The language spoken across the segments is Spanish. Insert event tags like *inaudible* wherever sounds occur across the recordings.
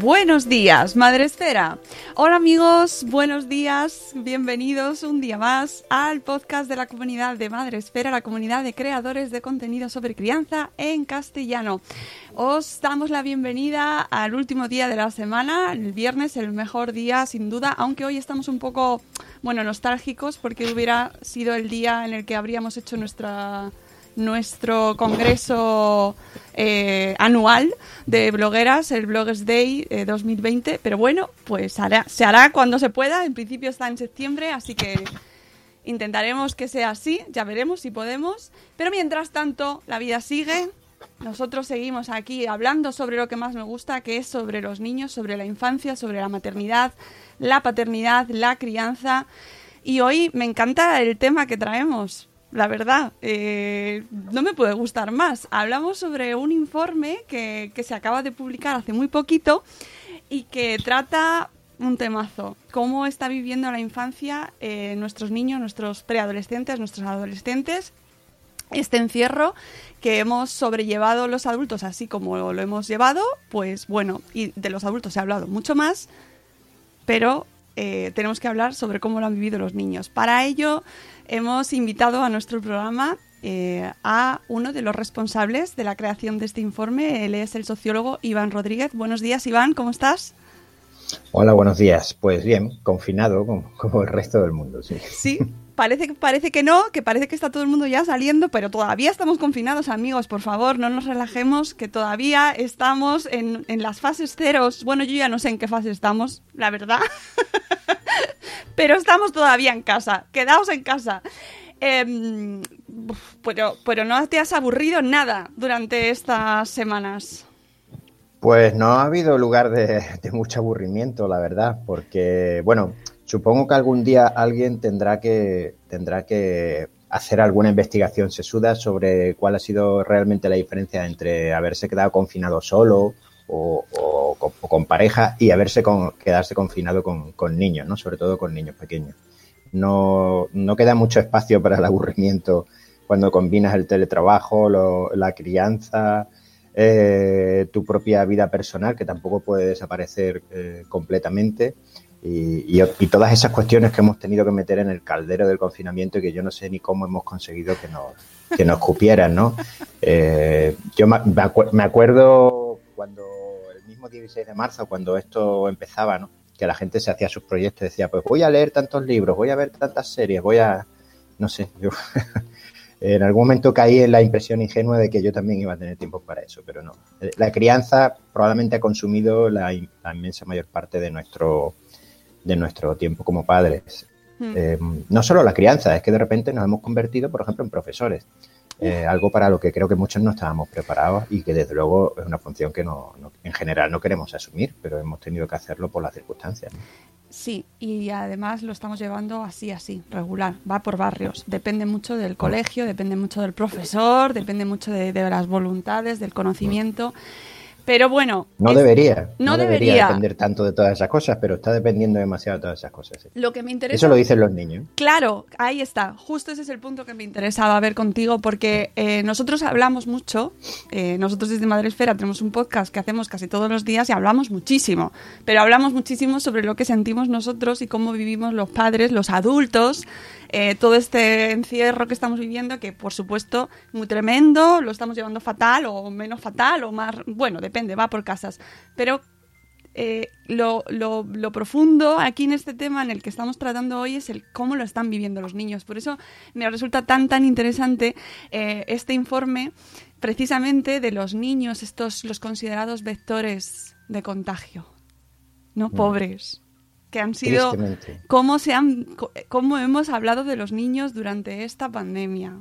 Buenos días, Madre Esfera. Hola amigos, buenos días, bienvenidos un día más al podcast de la comunidad de Madre Esfera, la comunidad de creadores de contenido sobre crianza en castellano. Os damos la bienvenida al último día de la semana, el viernes, el mejor día sin duda, aunque hoy estamos un poco, bueno, nostálgicos porque hubiera sido el día en el que habríamos hecho nuestra nuestro congreso eh, anual de blogueras, el Bloggers Day eh, 2020, pero bueno, pues hará- se hará cuando se pueda, en principio está en septiembre, así que intentaremos que sea así, ya veremos si podemos, pero mientras tanto la vida sigue, nosotros seguimos aquí hablando sobre lo que más me gusta, que es sobre los niños, sobre la infancia, sobre la maternidad, la paternidad, la crianza, y hoy me encanta el tema que traemos. La verdad, eh, no me puede gustar más. Hablamos sobre un informe que, que se acaba de publicar hace muy poquito y que trata un temazo. Cómo está viviendo la infancia eh, nuestros niños, nuestros preadolescentes, nuestros adolescentes. Este encierro que hemos sobrellevado los adultos así como lo hemos llevado, pues bueno, y de los adultos se ha hablado mucho más, pero eh, tenemos que hablar sobre cómo lo han vivido los niños. Para ello hemos invitado a nuestro programa eh, a uno de los responsables de la creación de este informe. Él es el sociólogo Iván Rodríguez. Buenos días, Iván, ¿cómo estás? Hola, buenos días. Pues bien, confinado como, como el resto del mundo, sí. Sí, *laughs* parece, parece que no, que parece que está todo el mundo ya saliendo, pero todavía estamos confinados, amigos. Por favor, no nos relajemos, que todavía estamos en, en las fases ceros. Bueno, yo ya no sé en qué fase estamos, la verdad. *laughs* pero estamos todavía en casa. Quedaos en casa. Em, pero, pero no te has aburrido nada durante estas semanas. Pues no ha habido lugar de mucho aburrimiento, la verdad, porque, bueno, supongo que algún día alguien tendrá que, tendrá que hacer alguna investigación sesuda sobre cuál ha sido realmente la diferencia entre haberse quedado confinado solo o, con, pareja y haberse con, quedarse confinado con, niños, ¿no? Sobre todo con niños pequeños. No, no queda mucho espacio para el aburrimiento cuando combinas el teletrabajo, la crianza, eh, tu propia vida personal, que tampoco puede desaparecer eh, completamente, y, todas esas cuestiones que hemos tenido que meter en el caldero del confinamiento y que yo no sé ni cómo hemos conseguido que nos, que nos cupieran, ¿no? Eh, yo me, acu- acuerdo cuando el mismo 16 de marzo, cuando esto empezaba, ¿no? Que la gente se hacía sus proyectos y decía, pues voy a leer tantos libros, voy a ver tantas series, voy a... No sé, *laughs* en algún momento caí en la impresión ingenua de que yo también iba a tener tiempo para eso, pero no. La crianza probablemente ha consumido la, la inmensa mayor parte de nuestro, de nuestro tiempo como padres. Hmm. Eh, no solo la crianza, es que de repente nos hemos convertido, por ejemplo, en profesores. Eh, algo para lo que creo que muchos no estábamos preparados y que desde luego es una función que no, no- en general no queremos asumir, pero hemos tenido que hacerlo por las circunstancias. ¿no? Sí, y además lo estamos llevando así, así, regular, va por barrios. Depende mucho del colegio, depende mucho del profesor, depende mucho de, de las voluntades, del conocimiento. Pero bueno. No debería. No, debería. debería. depender tanto de todas esas cosas, pero está dependiendo demasiado de todas esas cosas. sí. Lo que me interesa. Eso lo dicen los niños. Claro, ahí está. Justo ese es el punto que me interesaba ver contigo, porque eh, nosotros hablamos mucho. eh, nosotros desde Madresfera tenemos un podcast que hacemos casi todos los días y hablamos muchísimo. Pero hablamos muchísimo sobre lo que sentimos nosotros y cómo vivimos los padres, los adultos, eh, todo este encierro que estamos viviendo, que por supuesto muy tremendo, lo estamos llevando fatal o menos fatal o más. Bueno, depende, va por casas. Pero eh, lo, lo- lo profundo aquí en este tema en el que estamos tratando hoy es el cómo lo están viviendo los niños. Por eso me resulta tan tan interesante eh, este informe precisamente de los niños, estos los considerados vectores de contagio, no pobres, que han sido cómo se han cómo hemos hablado de los niños durante esta pandemia.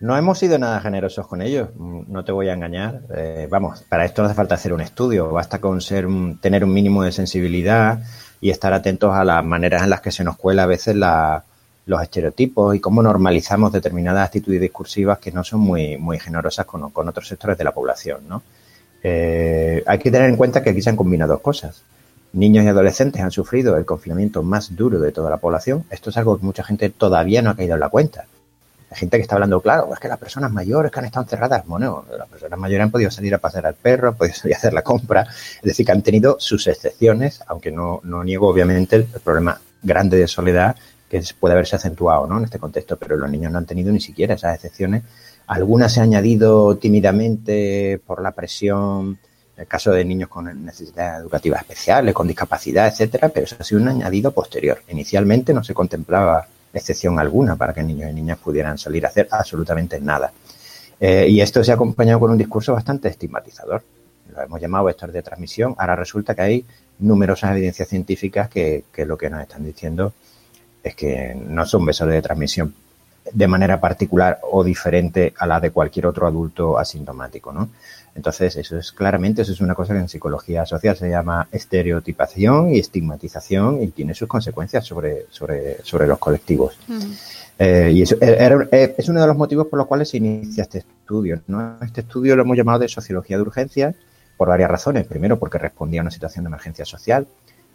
No hemos sido nada generosos con ellos, no te voy a engañar. Eh, vamos, para esto no hace falta hacer un estudio, basta con ser un- tener un mínimo de sensibilidad y estar atentos a las maneras en las que se nos cuela a veces la- los estereotipos y cómo normalizamos determinadas actitudes discursivas que no son muy, muy generosas con, con otros sectores de la población. ¿no? Eh, hay que tener en cuenta que aquí se han combinado dos cosas. Niños y adolescentes han sufrido el confinamiento más duro de toda la población. Esto es algo que mucha gente todavía no ha caído en la cuenta. Hay gente que está hablando, claro, es que las personas mayores que han estado encerradas, bueno, las personas mayores han podido salir a pasear al perro, han podido salir a hacer la compra, es decir, que han tenido sus excepciones, aunque no, no niego obviamente el, el problema grande de soledad que puede haberse acentuado ¿no? en este contexto, pero los niños no han tenido ni siquiera esas excepciones. Algunas se han añadido tímidamente por la presión, el caso de niños con necesidades educativas especiales, con discapacidad, etcétera, pero eso ha sido un añadido posterior. Inicialmente no se contemplaba excepción alguna para que niños y niñas pudieran salir a hacer absolutamente nada. Eh, y esto se ha acompañado con un discurso bastante estigmatizador. Lo hemos llamado vector de transmisión. Ahora resulta que hay numerosas evidencias científicas que, que lo que nos están diciendo es que no son vectores de transmisión de manera particular o diferente a la de cualquier otro adulto asintomático, ¿no? Entonces, eso es claramente, eso es una cosa que en psicología social se llama estereotipación y estigmatización y tiene sus consecuencias sobre, sobre, sobre los colectivos. Eh, y eso era- eh, es uno de los motivos por los cuales se inicia este estudio. ¿no? Este estudio lo hemos llamado de sociología de urgencia por varias razones. Primero, porque respondía a una situación de emergencia social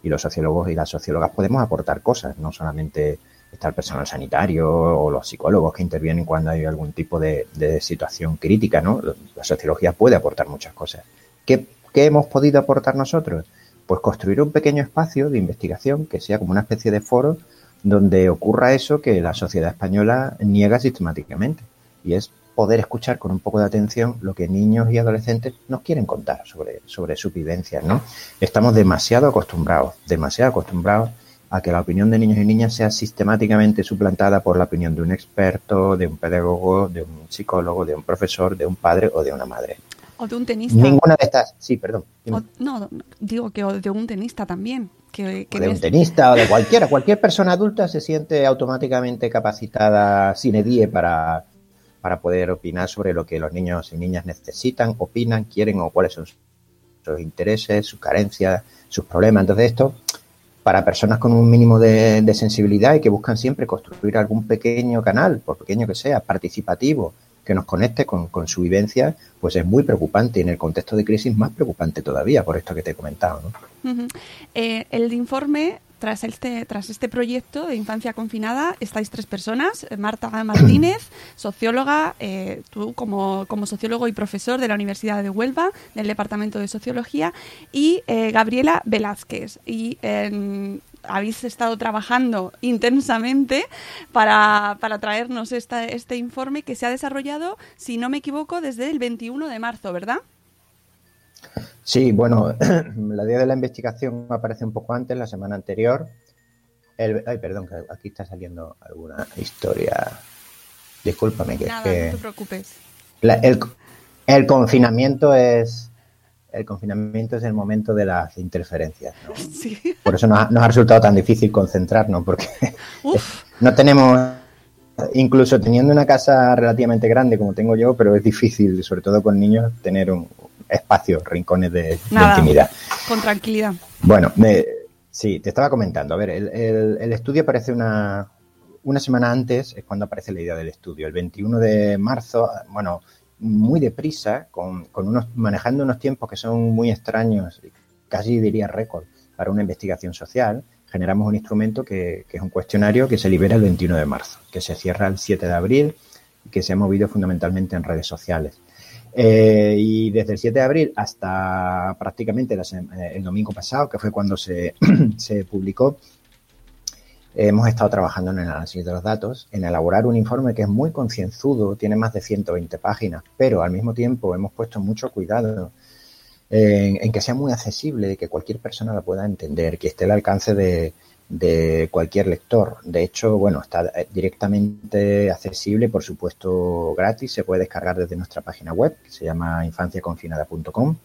y los sociólogos y las sociólogas podemos aportar cosas, no solamente está el personal sanitario o los psicólogos que intervienen cuando hay algún tipo de, situación crítica. ¿no? La sociología puede aportar muchas cosas. ¿Qué, qué hemos podido aportar nosotros? Pues construir un pequeño espacio de investigación que sea como una especie de foro donde ocurra eso que la sociedad española niega sistemáticamente y es poder escuchar con un poco de atención lo que niños y adolescentes nos quieren contar sobre, sobre sus vivencias, ¿no? Estamos demasiado acostumbrados, demasiado acostumbrados a que la opinión de niños y niñas sea sistemáticamente suplantada por la opinión de un experto, de un pedagogo, de un psicólogo, de un profesor, de un padre o de una madre. O de un tenista. Ninguna de estas, sí, perdón. O- no, digo que o de un tenista también. Que, que de un tenista o de *laughs* cualquiera. Cualquier persona adulta se siente automáticamente capacitada sine die para, para poder opinar sobre lo que los niños y niñas necesitan, opinan, quieren o cuáles son sus intereses, sus carencias, sus problemas. Entonces esto, para personas con un mínimo de, sensibilidad y que buscan siempre construir algún pequeño canal, por pequeño que sea, participativo, que nos conecte con, su vivencia, pues es muy preocupante y en el contexto de crisis más preocupante todavía, por esto que te he comentado. ¿no? Eh, el informe, tras este, tras este proyecto de infancia confinada, estáis tres personas. eh, Marta Martínez, *clears throat* socióloga, eh, tú como, como sociólogo y profesor de la Universidad de Huelva, del Departamento de Sociología, y eh, Gabriela Velázquez. Y eh, habéis estado trabajando *laughs* intensamente para, para traernos esta, este informe que se ha desarrollado, si no me equivoco, desde el 21 de marzo, ¿verdad? Sí, bueno, *clears throat* la día de la investigación aparece un poco antes, la semana anterior. El- ay, perdón, que aquí está saliendo alguna historia. Discúlpame, que es Nada, que no te preocupes. la- el, el confinamiento es el confinamiento es el momento de las interferencias. ¿no? *laughs* Sí. Por eso nos ha, nos ha resultado tan difícil concentrarnos, porque *laughs* Uf. no tenemos, incluso teniendo una casa relativamente grande como tengo yo, pero es difícil, sobre todo con niños, tener un espacio, rincones de, intimidad. Con tranquilidad. Bueno, me- sí, te estaba comentando. A ver, el, el- el estudio aparece una, una semana antes, es cuando aparece la idea del estudio. El 21 de marzo, bueno, muy deprisa, con, con unos, manejando unos tiempos que son muy extraños, casi diría récord, para una investigación social, generamos un instrumento que, que, es un cuestionario que se libera el 21 de marzo, que se cierra el 7 de abril y que se ha movido fundamentalmente en redes sociales. Eh, y desde el 7 de abril hasta prácticamente la, el domingo pasado, que fue cuando se, *clears throat* se publicó, hemos estado trabajando en el análisis de los datos, en elaborar un informe que es muy concienzudo, tiene más de 120 páginas, pero al mismo tiempo hemos puesto mucho cuidado en, en que sea muy accesible, que cualquier persona la pueda entender, que esté al alcance de, de cualquier lector. De hecho, bueno, está directamente accesible, por supuesto, gratis. Se puede descargar desde nuestra página web, que se llama infanciaconfinada.com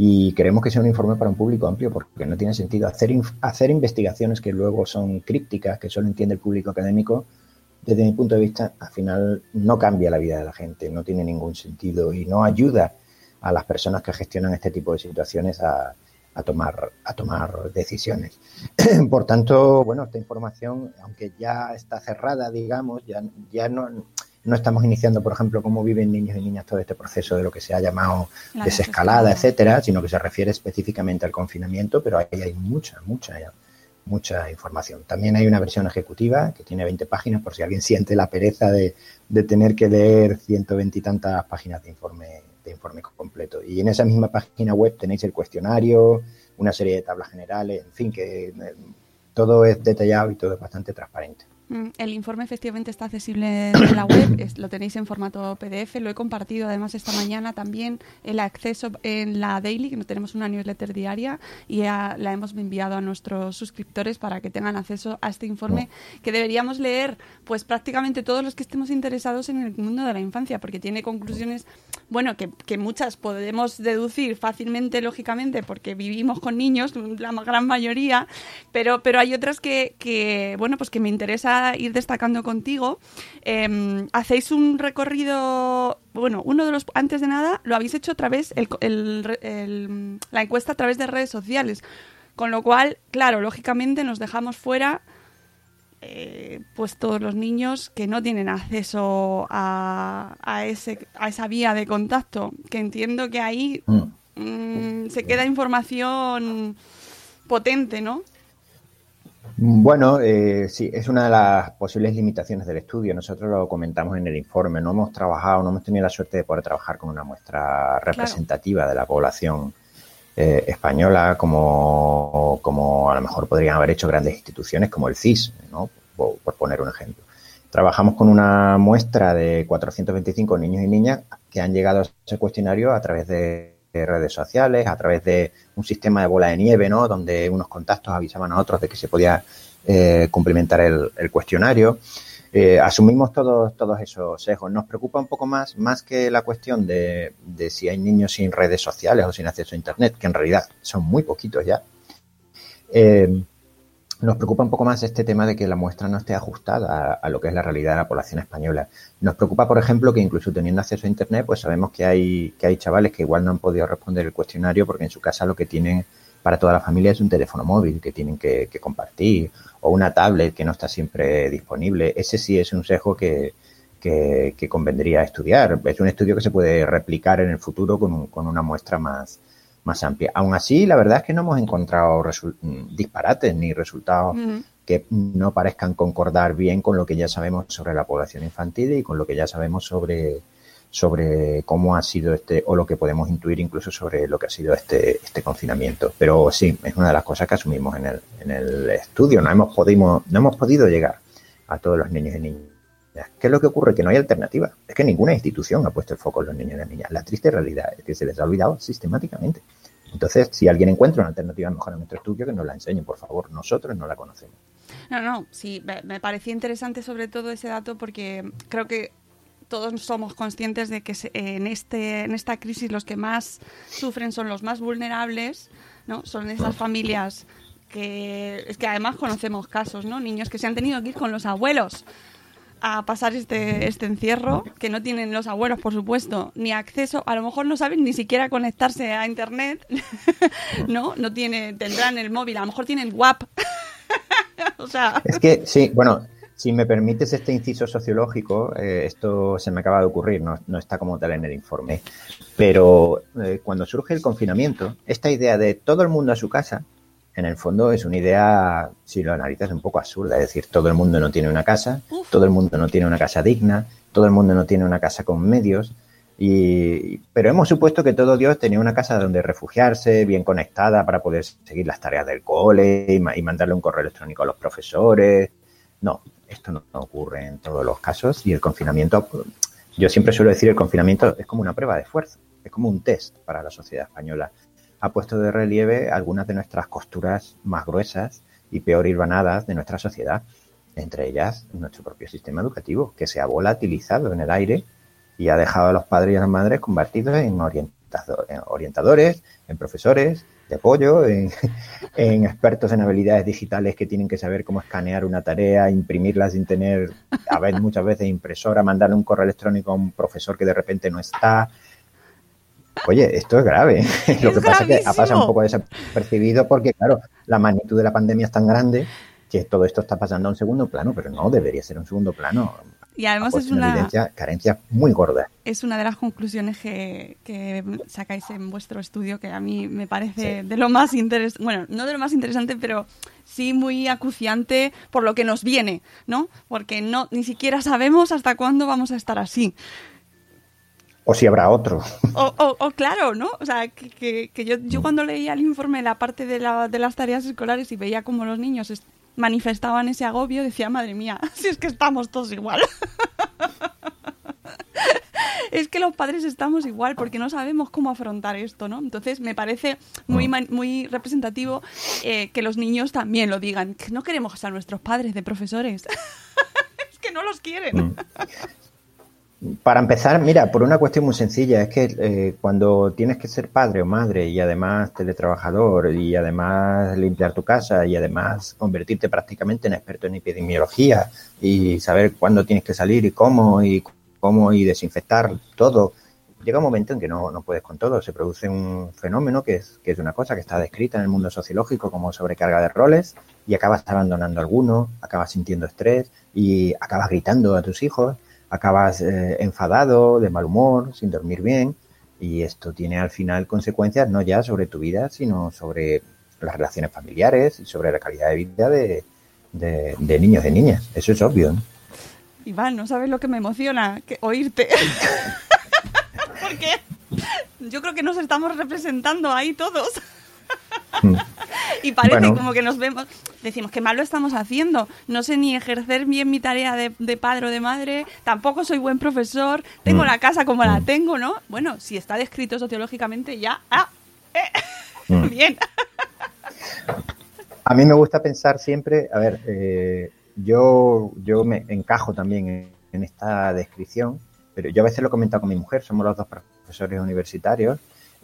y queremos que sea un informe para un público amplio porque no tiene sentido hacer, hacer investigaciones que luego son crípticas, que solo entiende el público académico. Desde mi punto de vista, al final no cambia la vida de la gente, no tiene ningún sentido y no ayuda a las personas que gestionan este tipo de situaciones a, a tomar, a tomar decisiones. *clears throat* Por tanto, bueno, esta información, aunque ya está cerrada, digamos, ya, ya no, no estamos iniciando, por ejemplo, cómo viven niños y niñas todo este proceso de lo que se ha llamado la desescalada, etcétera, sino que se refiere específicamente al confinamiento, pero ahí hay mucha, mucha, mucha información. También hay una versión ejecutiva que tiene 20 páginas, por si alguien siente la pereza de, de tener que leer 120 y tantas páginas de informe, de informe completo. Y en esa misma página web tenéis el cuestionario, una serie de tablas generales, en fin, que eh, todo es detallado y todo es bastante transparente. Mm, el informe efectivamente está accesible en la web, lo tenéis en formato PDF, lo he compartido además esta mañana también el acceso en la Daily, que tenemos una newsletter diaria y ya la hemos enviado a nuestros suscriptores para que tengan acceso a este informe que deberíamos leer pues prácticamente todos los que estemos interesados en el mundo de la infancia, porque tiene conclusiones, bueno, que, que muchas podemos deducir fácilmente, lógicamente, porque vivimos con niños, la gran mayoría, pero, pero hay otras que, que bueno, pues que me interesa ir destacando contigo. Eh, hacéis un recorrido, bueno, uno de los, antes de nada, lo habéis hecho a través, el, el, el, la encuesta a través de redes sociales, con lo cual, claro, lógicamente nos dejamos fuera. Eh, pues todos los niños que no tienen acceso a, a, ese, a esa vía de contacto, que entiendo que ahí mm, se queda información potente, ¿no? Bueno, eh, sí, es una de las posibles limitaciones del estudio. Nosotros lo comentamos en el informe. No hemos trabajado, no hemos tenido la suerte de poder trabajar con una muestra representativa claro. de la población eh, española como, como a lo mejor podrían haber hecho grandes instituciones como el CIS, ¿no? por, por poner un ejemplo. Trabajamos con una muestra de 425 niños y niñas que han llegado a ese cuestionario a través de redes sociales, a través de un sistema de bola de nieve, ¿no? Donde unos contactos avisaban a otros de que se podía eh, cumplimentar el, cuestionario. Eh, asumimos todos, todos esos sesgos. Nos preocupa un poco más, más que la cuestión de, de, si hay niños sin redes sociales o sin acceso a Internet, que en realidad son muy poquitos ya. Eh, nos preocupa un poco más este tema de que la muestra no esté ajustada a, lo que es la realidad de la población española. Nos preocupa, por ejemplo, que incluso teniendo acceso a Internet, pues sabemos que hay, que hay chavales que igual no han podido responder el cuestionario porque en su casa lo que tienen para toda la familia es un teléfono móvil que tienen que, que compartir o una tablet que no está siempre disponible. Ese sí es un sesgo que, que, que convendría estudiar. Es un estudio que se puede replicar en el futuro con, un, con una muestra más, más amplia. Aún así, la verdad es que no hemos encontrado disparates ni resultados uh -huh. que no parezcan concordar bien con lo que ya sabemos sobre la población infantil y con lo que ya sabemos sobre, sobre cómo ha sido este, o lo que podemos intuir incluso sobre lo que ha sido este, este confinamiento. Pero sí, es una de las cosas que asumimos en el, en el estudio. No hemos, podido, no hemos podido llegar a todos los niños y niñas. ¿Qué es lo que ocurre? Que no hay alternativa. Es que ninguna institución ha puesto el foco en los niños y las niñas. La triste realidad es que se les ha olvidado sistemáticamente. Entonces, si alguien encuentra una alternativa mejor a nuestro estudio, que nos la enseñe, por favor. Nosotros no la conocemos. No, no, sí, me parecía interesante sobre todo ese dato porque creo que todos somos conscientes de que en, este, en esta crisis los que más sufren son los más vulnerables, ¿no? Son esas familias que es que además conocemos casos, ¿no? Niños que se han tenido que ir con los abuelos a pasar este, este encierro, que no tienen los abuelos, por supuesto, ni acceso, a lo mejor no saben ni siquiera conectarse a internet, *laughs* ¿no? No tiene, tendrán el móvil, a lo mejor tienen WAP. *laughs* o sea... Es que, sí, bueno, Si me permites este inciso sociológico, eh, esto se me acaba de ocurrir, no, no, está como tal en el informe, pero eh, cuando surge el confinamiento, esta idea de todo el mundo a su casa, en el fondo es una idea, si lo analizas, un poco absurda. Es decir, todo el mundo no tiene una casa, todo el mundo no tiene una casa digna, todo el mundo no tiene una casa con medios. Y, pero hemos supuesto que todo Dios tenía una casa donde refugiarse, bien conectada para poder seguir las tareas del cole y, y mandarle un correo electrónico a los profesores. No, esto no ocurre en todos los casos y el confinamiento, yo siempre suelo decir, el confinamiento es como una prueba de esfuerzo, es como un test para la sociedad española. Ha puesto de relieve algunas de nuestras costuras más gruesas y peor hilvanadas de nuestra sociedad, entre ellas nuestro propio sistema educativo, que se ha volatilizado en el aire y ha dejado a los padres y a las madres convertidos en orientadores, en profesores, de apoyo, *laughs* en, expertos en habilidades digitales que tienen que saber cómo escanear una tarea, imprimirla sin tener, a ver, muchas veces impresora, mandarle un correo electrónico a un profesor que de repente no está. Oye, esto es grave. *laughs* Es Lo que pasa es que ha pasado un poco desapercibido porque, claro, la magnitud de la pandemia es tan grande que todo esto está pasando a un segundo plano, pero no debería ser un segundo plano. Y además es una, evidencia carencias muy gordas. es una de las conclusiones que, que sacáis en vuestro estudio que a mí me parece de lo más interesante, bueno, no de lo más interesante, pero sí muy acuciante por lo que nos viene, ¿no? Porque no ni siquiera sabemos hasta cuándo vamos a estar así. O si habrá otro. O, o- o claro, ¿no? O sea, que, que- que yo, yo cuando leía el informe, la parte de, la- de las tareas escolares y veía cómo los niños es- manifestaban ese agobio, decía, madre mía, *laughs* si es que estamos todos igual. *laughs* es que los padres estamos igual porque no sabemos cómo afrontar esto, ¿no? Entonces me parece muy, muy representativo eh, que los niños también lo digan, que no queremos a nuestros padres de profesores. *laughs* es que no los quieren. Para empezar, mira, por una cuestión muy sencilla, es que eh, cuando tienes que ser padre o madre y además teletrabajador y además limpiar tu casa y además convertirte prácticamente en experto en epidemiología y saber cuándo tienes que salir y cómo y cómo y desinfectar todo, llega un momento en que no, no puedes con todo. Se produce un fenómeno que es, que es una cosa que está descrita en el mundo sociológico como sobrecarga de roles y acabas abandonando alguno, acabas sintiendo estrés y acabas gritando a tus hijos acabas eh, enfadado, de mal humor, sin dormir bien, y esto tiene al final consecuencias no ya sobre tu vida, sino sobre las relaciones familiares y sobre la calidad de vida de, de, niños y niñas. Eso es obvio. ¿no? Iván, no sabes lo que me emociona que oírte. *laughs* Porque yo creo que nos estamos representando ahí todos. *laughs* y parece Bueno. como que nos vemos, decimos que mal lo estamos haciendo. No sé ni ejercer bien mi tarea de, de padre o de madre, tampoco soy buen profesor, tengo Mm. la casa como la tengo, ¿no? Bueno, si está descrito sociológicamente ya, ah, eh, *laughs* Mm. bien. A mí me gusta pensar siempre, a ver, eh, yo, yo me encajo también en, en esta descripción, pero yo a veces lo he comentado con mi mujer, somos los dos profesores universitarios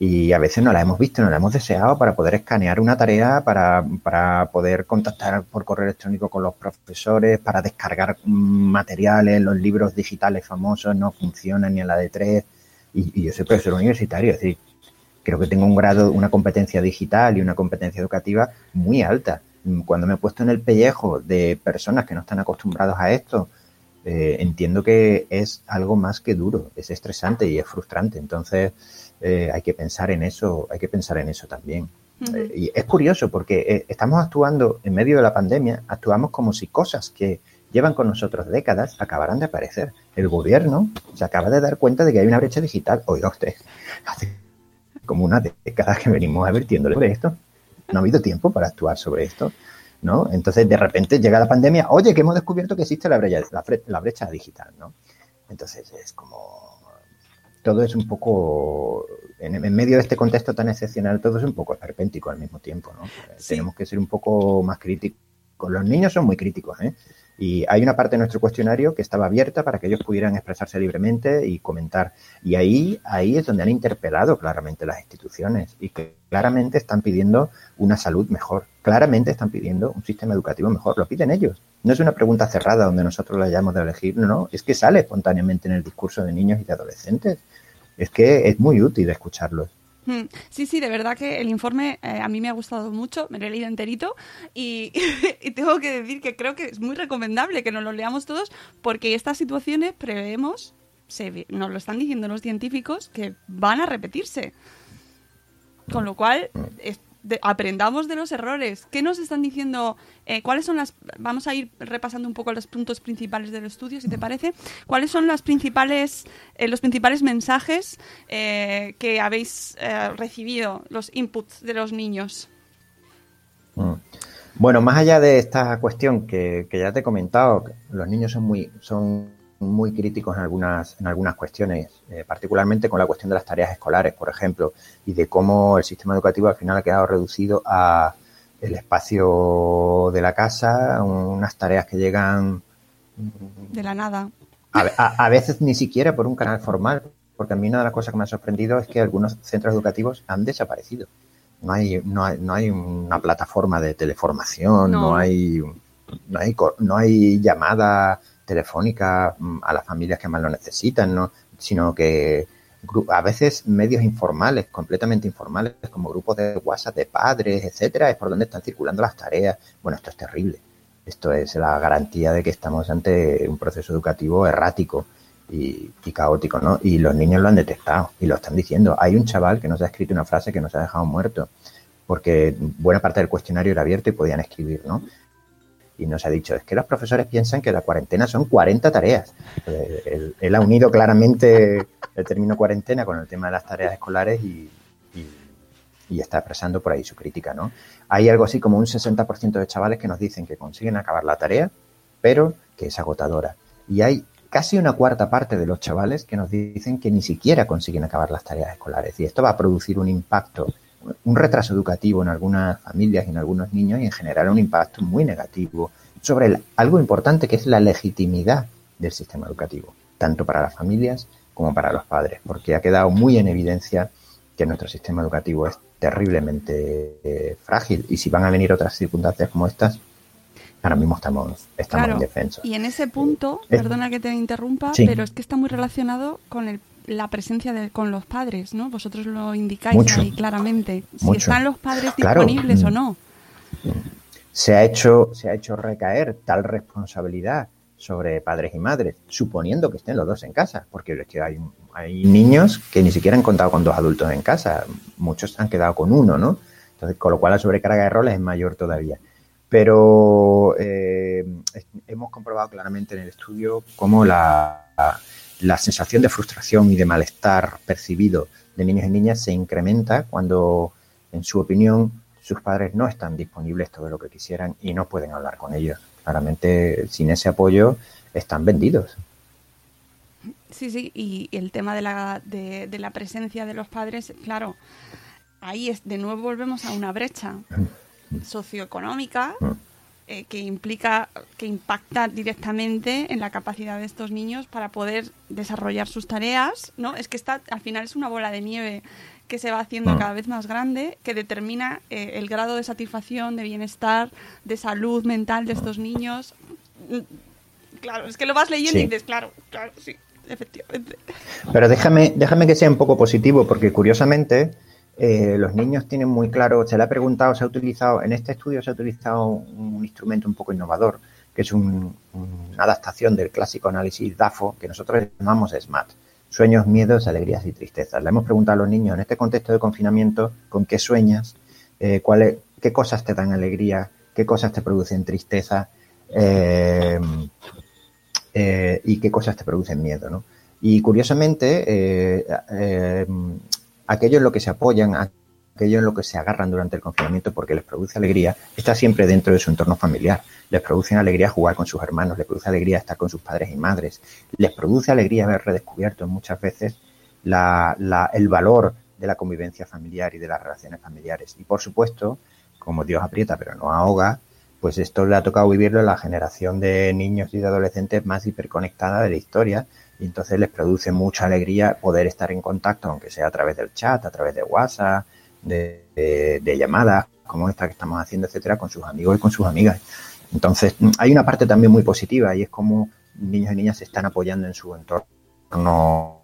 y a veces no la hemos visto, no la hemos deseado para poder escanear una tarea, para, para poder contactar por correo electrónico con los profesores, para descargar materiales, los libros digitales famosos no funcionan ni en la de tres. Y, y yo soy profesor universitario, es decir, creo que tengo un grado, una competencia digital y una competencia educativa muy alta. Cuando me he puesto en el pellejo de personas que no están acostumbrados a esto, eh, entiendo que es algo más que duro, es estresante y es frustrante. Entonces, eh, hay que pensar en eso, hay que pensar en eso también. Eh, y es curioso porque estamos actuando en medio de la pandemia, actuamos como si cosas que llevan con nosotros décadas acabaran de aparecer. El gobierno se acaba de dar cuenta de que hay una brecha digital. Oiga usted, *laughs* hace como una década que venimos advirtiéndole sobre esto. No ha habido tiempo para actuar sobre esto. ¿No? Entonces, de repente llega la pandemia, oye, que hemos descubierto que existe la brecha, la, la brecha digital, ¿no? Entonces, es como, todo es un poco, en, medio de este contexto tan excepcional, todo es un poco esperpéntico al mismo tiempo, ¿no? Tenemos que ser un poco más críticos. Los niños son muy críticos, ¿eh? Y hay una parte de nuestro cuestionario que estaba abierta para que ellos pudieran expresarse libremente y comentar. Y ahí, ahí es donde han interpelado claramente las instituciones y que claramente están pidiendo una salud mejor. Claramente están pidiendo un sistema educativo mejor. Lo piden ellos. No es una pregunta cerrada donde nosotros la hayamos de elegir. No, no. Es que sale espontáneamente en el discurso de niños y de adolescentes. Es que es muy útil escucharlos. Mm, Sí, sí, de verdad que el informe eh, a mí me ha gustado mucho, me lo he leído enterito y, *laughs* tengo que decir que creo que es muy recomendable que nos lo leamos todos porque estas situaciones preveemos, se, nos lo están diciendo los científicos, que van a repetirse. Con lo cual, aprendamos de los errores. ¿Qué nos están diciendo? eh, ¿Cuáles son las... Vamos a ir repasando un poco los puntos principales del estudio, si te parece. ¿Cuáles son las principales, eh, los principales mensajes eh, que habéis eh, recibido, los inputs de los niños? Mm. Bueno, más allá de esta cuestión que, que ya te he comentado, los niños son muy, son muy críticos en algunas, en algunas cuestiones, eh, particularmente con la cuestión de las tareas escolares, por ejemplo, y de cómo el sistema educativo al final ha quedado reducido a el espacio de la casa, unas tareas que llegan De la nada. a, a- a veces ni siquiera por un canal formal, porque a mí una de las cosas que me ha sorprendido es que algunos centros educativos han desaparecido. No hay, no hay, no hay una plataforma de teleformación, no, No. hay, no hay, no hay llamada telefónica mm, a las familias que más lo necesitan, ¿no? sino que a veces medios informales, completamente informales, como grupos de WhatsApp de padres, etcétera, es por donde están circulando las tareas. Bueno, esto es terrible. Esto es la garantía de que estamos ante un proceso educativo errático y, y caótico, ¿no? Y los niños lo han detectado y lo están diciendo. Hay un chaval que nos ha escrito una frase que nos ha dejado muerto, porque buena parte del cuestionario era abierto y podían escribir, ¿no? Y nos ha dicho, es que los profesores piensan que la cuarentena son 40 tareas. Eh, Él, ha unido claramente el término cuarentena con el tema de las tareas escolares y, y- y está expresando por ahí su crítica, ¿no? Hay algo así como un 60% de chavales que nos dicen que consiguen acabar la tarea, pero que es agotadora. Y hay casi una cuarta parte de los chavales que nos dicen que ni siquiera consiguen acabar las tareas escolares. Y esto va a producir un impacto, un retraso educativo en algunas familias y en algunos niños y en general un impacto muy negativo sobre el- algo importante que es la legitimidad del sistema educativo, tanto para las familias como para los padres, porque ha quedado muy en evidencia que nuestro sistema educativo es terriblemente eh, frágil y si van a venir otras circunstancias como estas, ahora mismo estamos, estamos Claro. indefensos. Y en ese punto, Eh, perdona que te interrumpa, sí. pero es que está muy relacionado con el- la presencia de, con los padres, ¿no? Vosotros lo indicáis Mucho. ahí claramente. Si Mucho. están los padres Claro. disponibles o Mm. no. se ha hecho, se ha hecho recaer tal responsabilidad sobre padres y madres, suponiendo que estén los dos en casa, porque es que hay, hay niños que ni siquiera han contado con dos adultos en casa, muchos han quedado con uno, ¿no? Entonces, con lo cual la sobrecarga de roles es mayor todavía. Pero eh, hemos comprobado claramente en el estudio cómo la, la sensación de frustración y de malestar percibido de niños y niñas se incrementa cuando, en su opinión, sus padres no están disponibles todo lo que quisieran y no pueden hablar con ellos. Claramente, sin ese apoyo, están vendidos. Sí, sí, y el tema de la, de, de la presencia de los padres, claro, ahí es, de nuevo volvemos a una brecha socioeconómica eh, que implica, que impacta directamente en la capacidad de estos niños para poder desarrollar sus tareas, ¿no? Es que está, al final es una bola de nieve que se va haciendo Mm. cada vez más grande, que determina eh, el grado de satisfacción, de bienestar, de salud mental de estos niños. Claro, es que lo vas leyendo y dices, claro, claro, sí, efectivamente. Pero déjame, déjame que sea un poco positivo, porque curiosamente eh, los niños tienen muy claro, se le ha preguntado, se ha utilizado, en este estudio se ha utilizado un instrumento un poco innovador, que es un- una adaptación del clásico análisis DAFO, que nosotros llamamos SMAT, sueños, miedos, alegrías y tristezas. Le hemos preguntado a los niños en este contexto de confinamiento, ¿con qué sueñas? Eh, ¿cuáles- ¿Qué cosas te dan alegría? ¿Qué cosas te producen tristeza? Eh, y qué cosas te producen miedo. Y curiosamente, aquello en lo que se apoyan, aquello en lo que se agarran durante el confinamiento porque les produce alegría, está siempre dentro de su entorno familiar. Les produce alegría jugar con sus hermanos, les produce alegría estar con sus padres y madres, les produce alegría haber redescubierto muchas veces el valor de la convivencia familiar y de las relaciones familiares. Y por supuesto, como Dios aprieta pero no ahoga, pues esto le ha tocado vivirlo a la generación de niños y de adolescentes más hiperconectada de la historia y entonces les produce mucha alegría poder estar en contacto, aunque sea a través del chat, a través de WhatsApp, de, llamadas como esta que estamos haciendo, etcétera, con sus amigos y con sus amigas. Entonces, hay una parte también muy positiva y es como niños y niñas se están apoyando en su entorno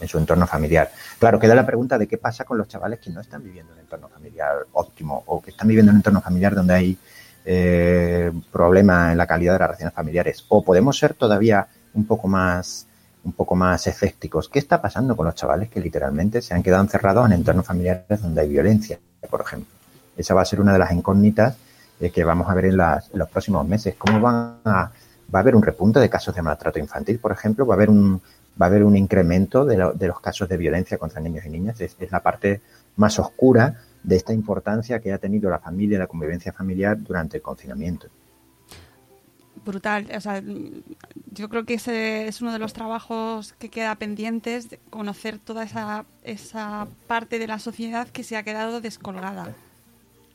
en su entorno familiar. Claro, queda la pregunta de qué pasa con los chavales que no están viviendo un entorno familiar óptimo o que están viviendo un entorno familiar donde hay eh, problemas en la calidad de las relaciones familiares. O podemos ser todavía un poco más un poco más efécticos. ¿Qué está pasando con los chavales que literalmente se han quedado encerrados en entornos familiares donde hay violencia, por ejemplo? Esa va a ser una de las incógnitas eh, que vamos a ver en, los próximos meses. ¿Cómo van a, va a haber un repunte de casos de maltrato infantil, por ejemplo? ¿Va a haber un, va a haber un incremento de, los casos de violencia contra niños y niñas. Es, la parte más oscura de esta importancia que ha tenido la familia y la convivencia familiar durante el confinamiento. Brutal. O sea, yo creo que ese es uno de los trabajos que queda pendientes, conocer toda esa, esa parte de la sociedad que se ha quedado descolgada.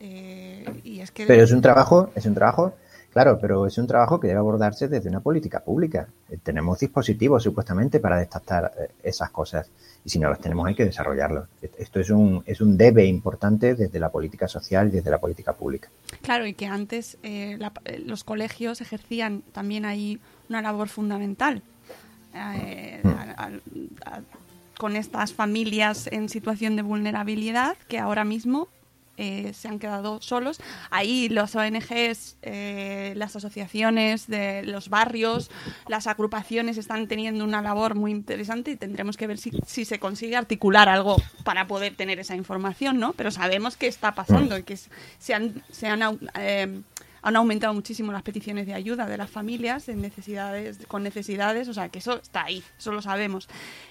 Eh, y es que... Pero es un trabajo, es un trabajo Claro, pero es un trabajo que debe abordarse desde una política pública. Eh, tenemos dispositivos supuestamente para detectar eh, esas cosas y si no las tenemos hay que desarrollarlos. Esto es un, es un debe importante desde la política social y desde la política pública. Claro, y que antes eh, los colegios ejercían también ahí una labor fundamental. Hmm. con estas familias en situación de vulnerabilidad que ahora mismo eh, se han quedado solos. Ahí los ONGs, eh, las asociaciones de los barrios, las agrupaciones están teniendo una labor muy interesante y tendremos que ver si, si se consigue articular algo para poder tener esa información, ¿no? Pero sabemos que está pasando y que se han, se han eh, han aumentado muchísimo las peticiones de ayuda de las familias en necesidades, con necesidades, o sea que eso está ahí, eso lo sabemos.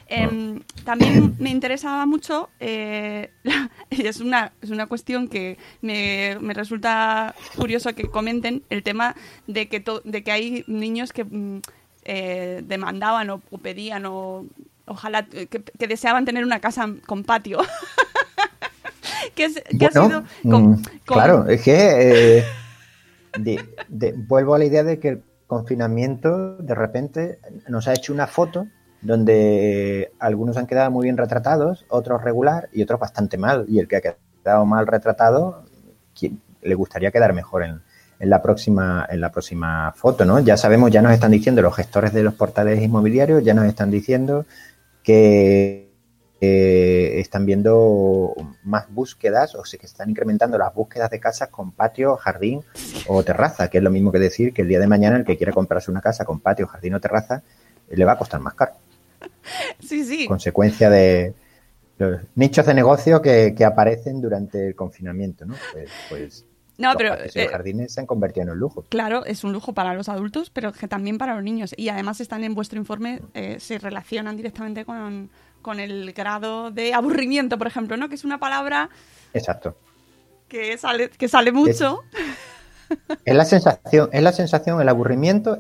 Em, también me interesaba mucho, eh, *laughs* y es una, es una cuestión que me, resulta curioso que comenten, el tema de que, de que hay niños que mm, eh, demandaban o, pedían o ojalá que, deseaban tener una casa con patio. *laughs* que, ha sido mm, claro es que eh, de, vuelvo a la idea de que el confinamiento de repente nos ha hecho una foto donde algunos han quedado muy bien retratados, otros regular y otros bastante mal. Y el que ha quedado mal retratado, le gustaría quedar mejor en, en, la próxima en la próxima foto, ¿no? Ya sabemos, ya nos están diciendo los gestores de los portales inmobiliarios, ya nos están diciendo que eh, están viendo más búsquedas o se que están incrementando las búsquedas de casas con patio, jardín o terraza, que es lo mismo que decir que el día de mañana el que quiera comprarse una casa con patio, jardín o terraza le va a costar más caro. *laughs* Sí, sí. Consecuencia de los nichos de negocio que, aparecen durante el confinamiento, ¿no? Pues, pues no, pero los eh, jardines se han convertido en un lujo. Claro, es un lujo para los adultos, pero que también para los niños. Y además están en vuestro informe, eh, se relacionan directamente con, con el grado de aburrimiento, por ejemplo, ¿no? Que es una palabra... Exacto. Que sale, que sale mucho. Es, la sensación, es la sensación, el aburrimiento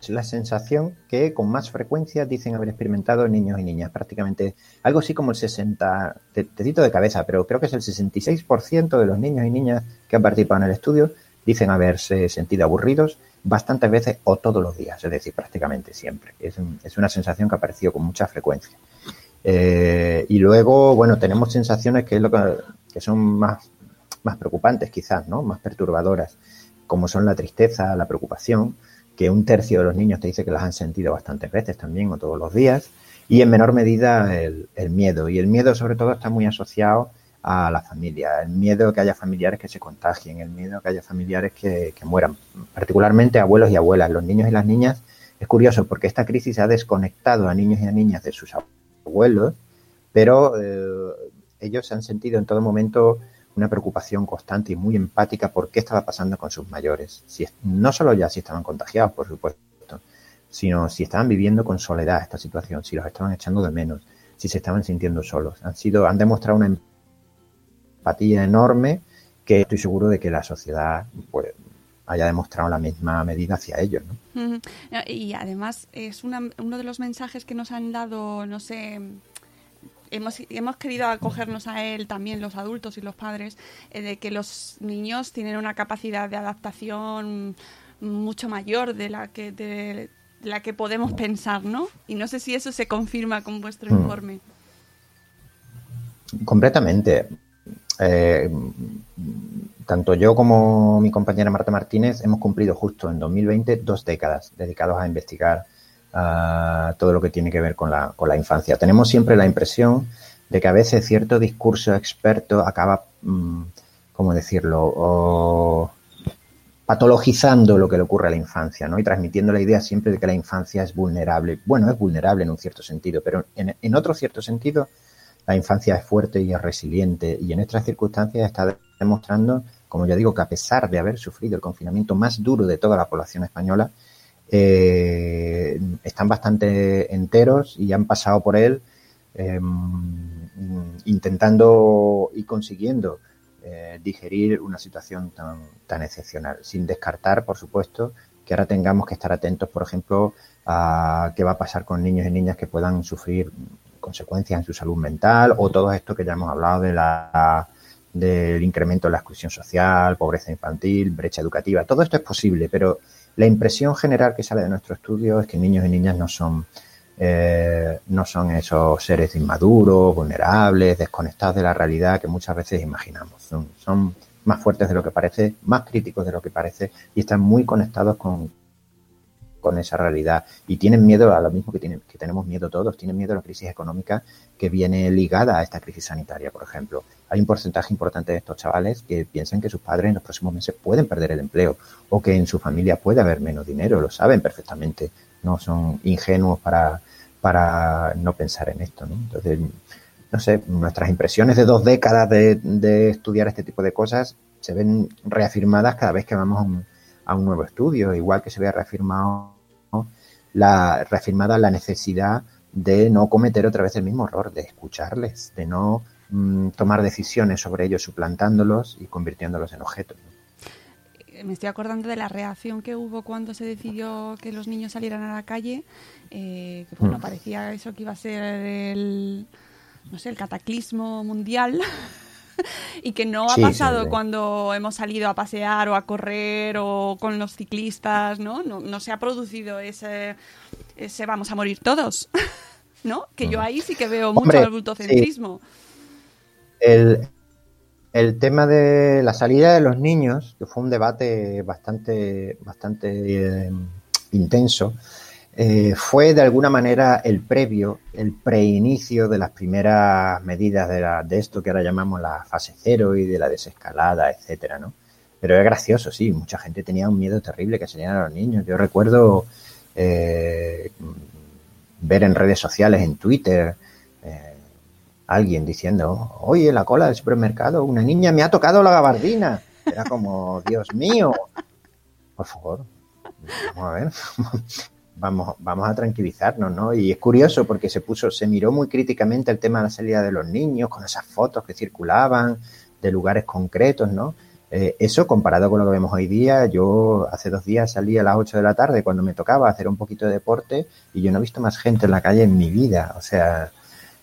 es la sensación que con más frecuencia dicen haber experimentado niños y niñas. Prácticamente algo así como el 60, te, te cito de cabeza, pero creo que es el 66% de los niños y niñas que han participado en el estudio dicen haberse sentido aburridos bastantes veces o todos los días, es decir, prácticamente siempre. Es, es una sensación que ha aparecido con mucha frecuencia. Eh, y luego, bueno, tenemos sensaciones que, es lo que, son más, más preocupantes quizás, ¿no? Más perturbadoras, como son la tristeza, la preocupación, que un tercio de los niños te dice que las han sentido bastantes veces también o todos los días, y en menor medida el, el miedo. Y el miedo sobre todo está muy asociado a la familia, el miedo que haya familiares que se contagien, el miedo que haya familiares que, mueran, particularmente abuelos y abuelas, los niños y las niñas. Es curioso porque esta crisis ha desconectado a niños y a niñas de sus abuelos, pero eh, ellos han sentido en todo momento una preocupación constante y muy empática por qué estaba pasando con sus mayores. Si, no solo ya si estaban contagiados, por supuesto, sino si estaban viviendo con soledad esta situación, si los estaban echando de menos, si se estaban sintiendo solos. Han sido, han demostrado una empatía enorme que estoy seguro de que la sociedad pues, haya demostrado la misma medida hacia ellos. Y además es uno de los mensajes que nos han dado, no sé, hemos, hemos querido acogernos a él también los adultos y los padres, eh, de que los niños tienen una capacidad de adaptación mucho mayor de la que de la que podemos pensar, ¿no? Y no sé si eso se confirma con vuestro hmm. informe. Completamente. Eh, tanto yo como mi compañera Marta Martínez hemos cumplido justo en 2020 dos décadas dedicados a investigar todo lo que tiene que ver con la, con la infancia. Tenemos siempre la impresión de que a veces cierto discurso experto acaba, mm, ¿cómo decirlo?, patologizando lo que le ocurre a la infancia, ¿no? Y transmitiendo la idea siempre de que la infancia es vulnerable. Bueno, es vulnerable en un cierto sentido, pero en otro cierto sentido, la infancia es fuerte y es resiliente. Y en estas circunstancias está demostrando, como ya digo, que a pesar de haber sufrido el confinamiento más duro de toda la población española, eh, están bastante enteros y han pasado por él eh, intentando y consiguiendo eh, digerir una situación tan, tan excepcional, sin descartar, por supuesto, que ahora tengamos que estar atentos, por ejemplo, a qué va a pasar con niños y niñas que puedan sufrir consecuencias en su salud mental o todo esto que ya hemos hablado de la del incremento de la exclusión social, pobreza infantil, brecha educativa. Todo esto es posible, pero la impresión general que sale de nuestro estudio es que niños y niñas no son eh, no son esos seres inmaduros, vulnerables, desconectados de la realidad que muchas veces imaginamos. Son, son más fuertes de lo que parece, más críticos de lo que parece y están muy conectados con, con esa realidad y tienen miedo a lo mismo que, tienen, que tenemos miedo todos, tienen miedo a la crisis económica que viene ligada a esta crisis sanitaria, por ejemplo. Hay un porcentaje importante de estos chavales que piensan que sus padres en los próximos meses pueden perder el empleo o que en su familia puede haber menos dinero, lo saben perfectamente, no son ingenuos para, para no pensar en esto. ¿no? Entonces, no sé, nuestras impresiones de dos décadas de, de, estudiar este tipo de cosas se ven reafirmadas cada vez que vamos a un, a un nuevo estudio, igual que se vea reafirmado la, reafirmada la necesidad de no cometer otra vez el mismo error, de escucharles, de no mmm, tomar decisiones sobre ellos suplantándolos y convirtiéndolos en objetos. ¿no? me estoy acordando de la reacción que hubo cuando se decidió que los niños salieran a la calle, eh, que bueno, mm. parecía eso que iba a ser el, no sé, el cataclismo mundial. *laughs* *laughs* y que no ha sí, pasado cuando hemos salido a pasear o a correr o con los ciclistas, ¿no? No, no se ha producido ese, ese vamos a morir todos, *laughs* ¿no? Que yo ahí sí que veo Hombre, mucho adultocentrismo. El, el tema de la salida de los niños, que fue un debate bastante, bastante eh, intenso, eh, fue de alguna manera el previo, el preinicio de las primeras medidas de, la, de, esto que ahora llamamos la fase cero y de la desescalada, etcétera, ¿no? Pero es gracioso, sí, mucha gente tenía un miedo terrible que salieran a los niños. Yo recuerdo eh, ver en redes sociales, en Twitter, eh, alguien diciendo, oye, en la cola del supermercado, una niña me ha tocado la gabardina. Era como, Dios mío, por favor, vamos a ver, vamos, vamos a tranquilizarnos, ¿no? Y es curioso porque se puso, se miró muy críticamente el tema de la salida de los niños, con esas fotos que circulaban de lugares concretos, ¿no? Eh, eso comparado con lo que vemos hoy día, yo hace dos días salí a las 8 de la tarde cuando me tocaba hacer un poquito de deporte y yo no he visto más gente en la calle en mi vida, o sea,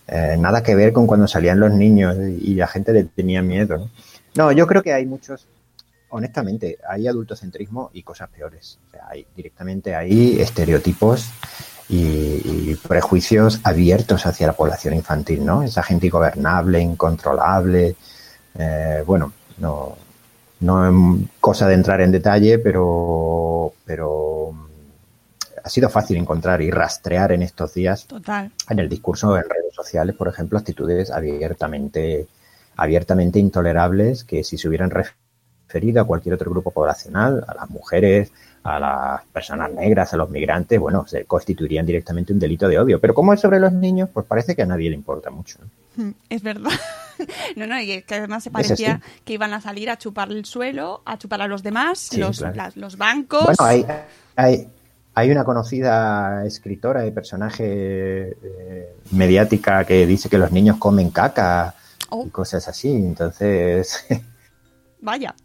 eh, nada que ver con cuando salían los niños y la gente le tenía miedo, ¿no? No, yo creo que hay muchos, honestamente, hay adultocentrismo y cosas peores. O sea, hay directamente hay estereotipos y, y, prejuicios abiertos hacia la población infantil, ¿no? Esa gente ingobernable, incontrolable. Eh, bueno, no, no es cosa de entrar en detalle, pero, pero ha sido fácil encontrar y rastrear en estos días Total. en el discurso en redes sociales, por ejemplo, actitudes abiertamente, abiertamente intolerables que si se hubieran referido a cualquier otro grupo poblacional, a las mujeres, a las personas negras, a los migrantes, bueno, se constituirían directamente un delito de odio. Pero como es sobre los niños, pues parece que a nadie le importa mucho. ¿no? Es verdad. *laughs* No, no, y que además se parecía que iban a salir a chupar el suelo, a chupar a los demás, sí, los, claro. las, los bancos. Bueno, hay, hay, hay una conocida escritora y personaje eh, mediática que dice que los niños comen caca oh. y cosas así, entonces... *laughs* Vaya. *laughs*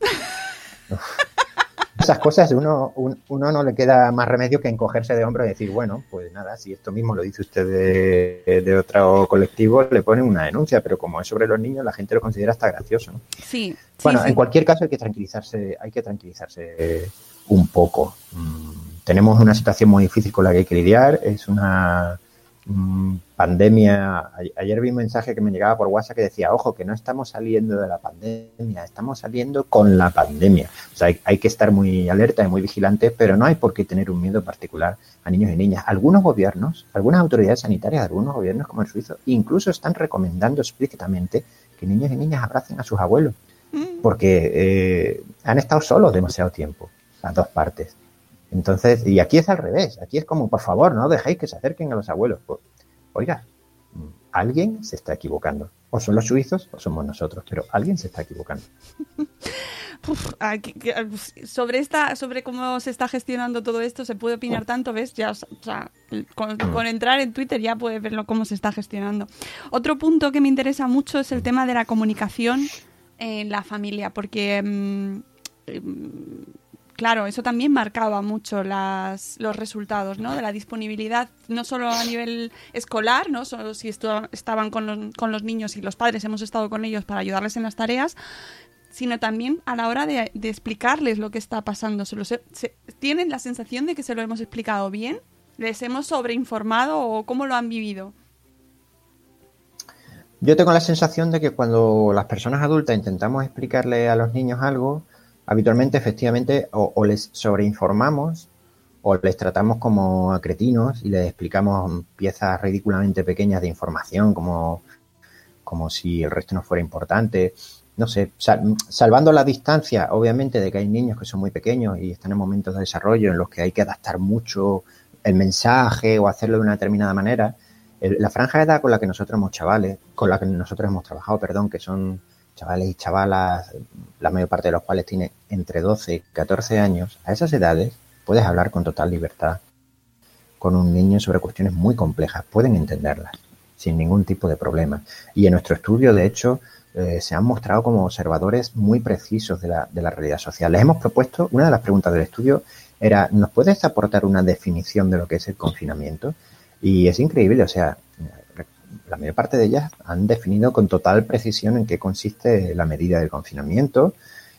Esas cosas uno, uno no le queda más remedio que encogerse de hombro y decir, bueno, pues nada, si esto mismo lo dice usted de, de otro colectivo, le ponen una denuncia, pero como es sobre los niños, la gente lo considera hasta gracioso. ¿no? Sí. Bueno, sí, en sí. cualquier caso hay que tranquilizarse, hay que tranquilizarse un poco. Mm, tenemos una situación muy difícil con la que hay que lidiar, es una mm, pandemia, ayer vi un mensaje que me llegaba por WhatsApp que decía, ojo, que no estamos saliendo de la pandemia, estamos saliendo con la pandemia. O sea, hay, que estar muy alerta y muy vigilante, pero no hay por qué tener un miedo particular a niños y niñas. Algunos gobiernos, algunas autoridades sanitarias, algunos gobiernos como el suizo, incluso están recomendando explícitamente que niños y niñas abracen a sus abuelos, mm. porque eh, han estado solos demasiado tiempo, las dos partes. Entonces, y aquí es al revés, aquí es como, por favor, no dejéis que se acerquen a los abuelos. Pues, oiga, alguien se está equivocando. O son los suizos o somos nosotros, pero alguien se está equivocando. *laughs* sobre esta, sobre cómo se está gestionando todo esto, se puede opinar tanto, ¿ves? Ya, con, mm. con, entrar en Twitter ya puedes verlo cómo se está gestionando. Otro punto que me interesa mucho es el tema de la comunicación en la familia, porque mm, em, claro, eso también marcaba mucho los resultados, ¿no? De la disponibilidad, no solo a nivel escolar, ¿no? Solo si estaban con los, niños y los padres hemos estado con ellos para ayudarles en las tareas, sino también a la hora de, explicarles lo que está pasando. Se, ¿Tienen la sensación de que se lo hemos explicado bien? ¿Les hemos sobreinformado o cómo lo han vivido? Yo tengo la sensación de que cuando las personas adultas intentamos explicarle a los niños algo, habitualmente efectivamente o, les sobreinformamos o les tratamos como a cretinos y les explicamos piezas ridículamente pequeñas de información como, como si el resto no fuera importante. No sé, salvando la distancia, obviamente, de que hay niños que son muy pequeños y están en momentos de desarrollo en los que hay que adaptar mucho el mensaje o hacerlo de una determinada manera. la franja de edad con la que nosotros hemos chavales, con la que nosotros hemos trabajado, perdón, que son chavales y chavalas, la mayor parte de los cuales tiene entre 12 y 14 años, a esas edades puedes hablar con total libertad con un niño sobre cuestiones muy complejas, pueden entenderlas sin ningún tipo de problema. Y en nuestro estudio, de hecho, eh, se han mostrado como observadores muy precisos de la, de la realidad social. Les hemos propuesto, una de las preguntas del estudio era, ¿nos puedes aportar una definición de lo que es el confinamiento? Y es increíble, o sea, la mayor parte de ellas han definido con total precisión en qué consiste la medida del confinamiento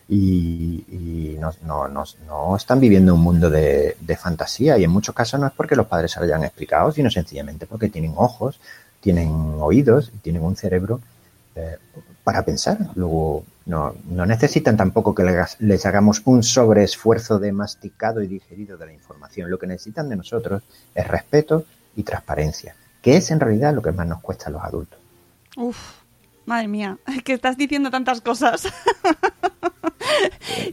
y, no, están viviendo un mundo de, fantasía y en muchos casos no es porque los padres se lo hayan explicado, sino sencillamente porque tienen ojos, tienen oídos y tienen un cerebro eh, para pensar. Luego no, necesitan tampoco que les, les hagamos un sobreesfuerzo de masticado y digerido de la información. Lo que necesitan de nosotros es respeto y transparencia que es en realidad lo que más nos cuesta a los adultos. Uf, madre mía, *laughs* que estás diciendo tantas cosas.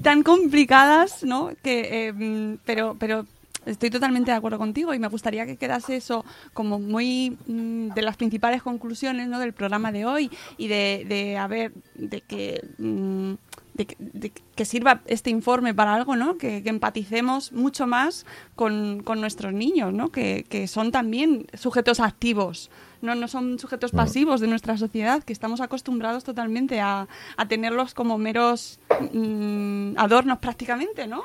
tan complicadas, ¿no? Que, em, pero, pero estoy totalmente de acuerdo contigo y me gustaría que quedase eso como muy mm, de las principales conclusiones ¿no? del programa de hoy y de, de a ver, de que mm, de, que sirva este informe para algo, ¿no? Que, empaticemos mucho más con, nuestros niños, ¿no? Que, son también sujetos activos, no, no son sujetos pasivos de nuestra sociedad, que estamos acostumbrados totalmente a, tenerlos como meros mm, adornos prácticamente, ¿no?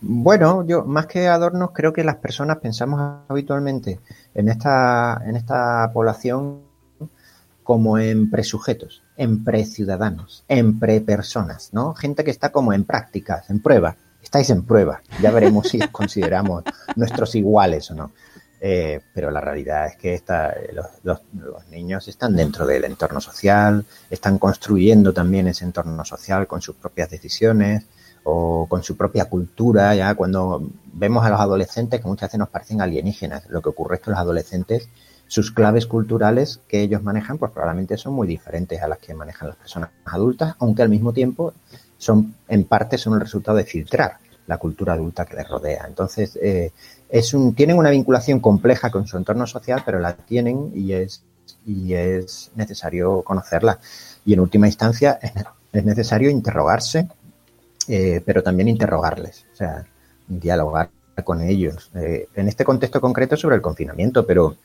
Bueno, yo más que adornos creo que las personas pensamos habitualmente en esta, en esta población como en presujetos, en preciudadanos, en prepersonas, ¿no? Gente que está como en prácticas, en prueba. Estáis en prueba. Ya veremos si consideramos nuestros iguales o no. Eh, pero la realidad es que los, niños están dentro del entorno social, están construyendo también ese entorno social con sus propias decisiones o con su propia cultura. Ya cuando vemos a los adolescentes que muchas veces nos parecen alienígenas, lo que ocurre es que los adolescentes sus claves culturales que ellos manejan, pues probablemente son muy diferentes a las que manejan las personas adultas, aunque al mismo tiempo son, en parte, son el resultado de filtrar la cultura adulta que les rodea. Entonces, eh, es tienen una vinculación compleja con su entorno social, pero la tienen y es, y es necesario conocerla. Y en última instancia, es, necesario interrogarse, eh, pero también interrogarles, o sea, dialogar con ellos. Eh, en este contexto concreto sobre el confinamiento, pero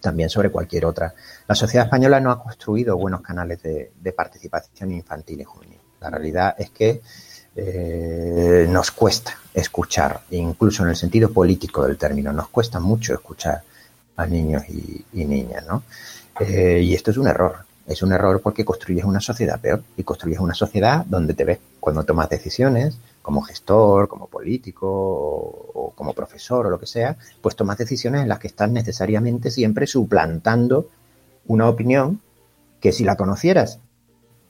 también sobre cualquier otra. La sociedad española no ha construido buenos canales de, participación infantil y juvenil. La realidad es que eh, nos cuesta escuchar, incluso en el sentido político del término, nos cuesta mucho escuchar a niños y, niñas, ¿no? Eh, y esto es un error. Es un error porque construyes una sociedad peor y construyes una sociedad donde te ves cuando tomas decisiones como gestor, como político o, como profesor o lo que sea, pues tomas decisiones en las que estás necesariamente siempre suplantando una opinión que si la conocieras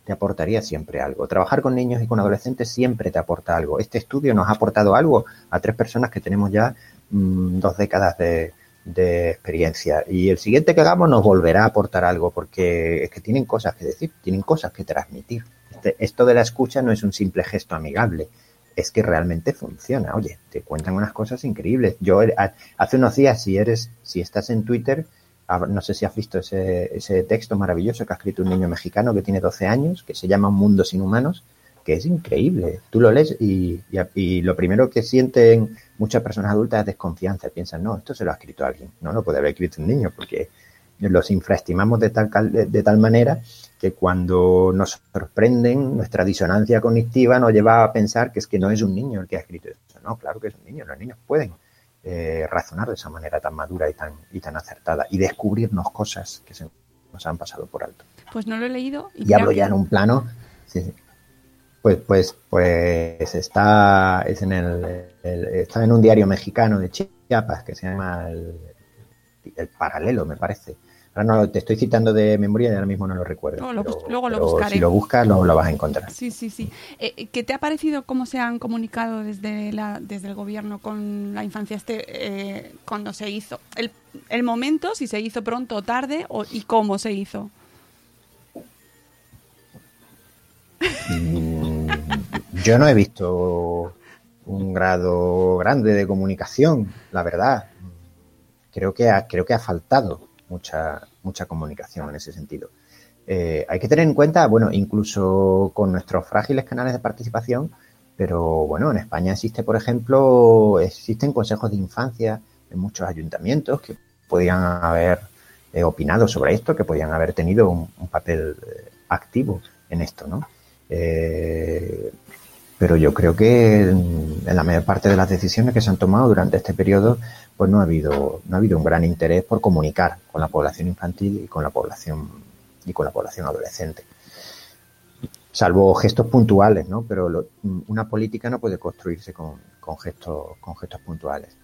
te aportaría siempre algo. Trabajar con niños y con adolescentes siempre te aporta algo. Este estudio nos ha aportado algo a tres personas que tenemos ya mmm, dos décadas de, de experiencia. Y el siguiente que hagamos nos volverá a aportar algo, porque es que tienen cosas que decir, tienen cosas que transmitir. Este, esto de la escucha no es un simple gesto amigable, es que realmente funciona. Oye, te cuentan unas cosas increíbles. Yo hace unos días, si eres, si estás en Twitter, no sé si has visto ese, ese texto maravilloso que ha escrito un niño mexicano que tiene 12 años, que se llama Un mundo sin humanos, que es increíble. Tú lo lees y, y, y, lo primero que sienten muchas personas adultas es desconfianza. Piensan, no, esto se lo ha escrito alguien. No lo puede haber escrito un niño porque los infraestimamos de tal, de, de tal manera que cuando nos sorprenden, nuestra disonancia cognitiva nos lleva a pensar que es que no es un niño el que ha escrito eso. No, claro que es un niño. Los niños pueden eh, razonar de esa manera tan madura y tan, y tan acertada y descubrirnos cosas que se nos han pasado por alto. Pues no lo he leído. Y, y hablo ya en un plano. Sí, sí. Pues, pues, pues está, es en el, el, está en un diario mexicano de Chiapas que se llama el, el Paralelo, me parece. Ahora no te estoy citando de memoria y ahora mismo no lo recuerdo. No, lo, pero, luego lo buscaré. Si lo buscas, lo, lo, vas a encontrar. Sí, sí, sí. Eh, ¿Qué te ha parecido cómo se han comunicado desde, la, desde el gobierno con la infancia este eh, cuando se hizo? El, el, momento, si se hizo pronto o tarde, o, y cómo se hizo. Mm, yo no he visto un grado grande de comunicación, la verdad. Creo que ha, creo que ha faltado mucha, mucha comunicación en ese sentido. Eh, hay que tener en cuenta, bueno, incluso con nuestros frágiles canales de participación, pero bueno, en España existe, por ejemplo, existen consejos de infancia en muchos ayuntamientos que podían haber eh, opinado sobre esto, que podían haber tenido un, papel eh, activo en esto, ¿no? Pero yo creo que en la mayor parte de las decisiones que se han tomado durante este periodo, pues no ha habido, no ha habido un gran interés por comunicar con la población infantil y con la población y con la población adolescente. Salvo gestos puntuales, ¿no? Pero lo, una política no puede construirse con, con, gestos, con gestos puntuales.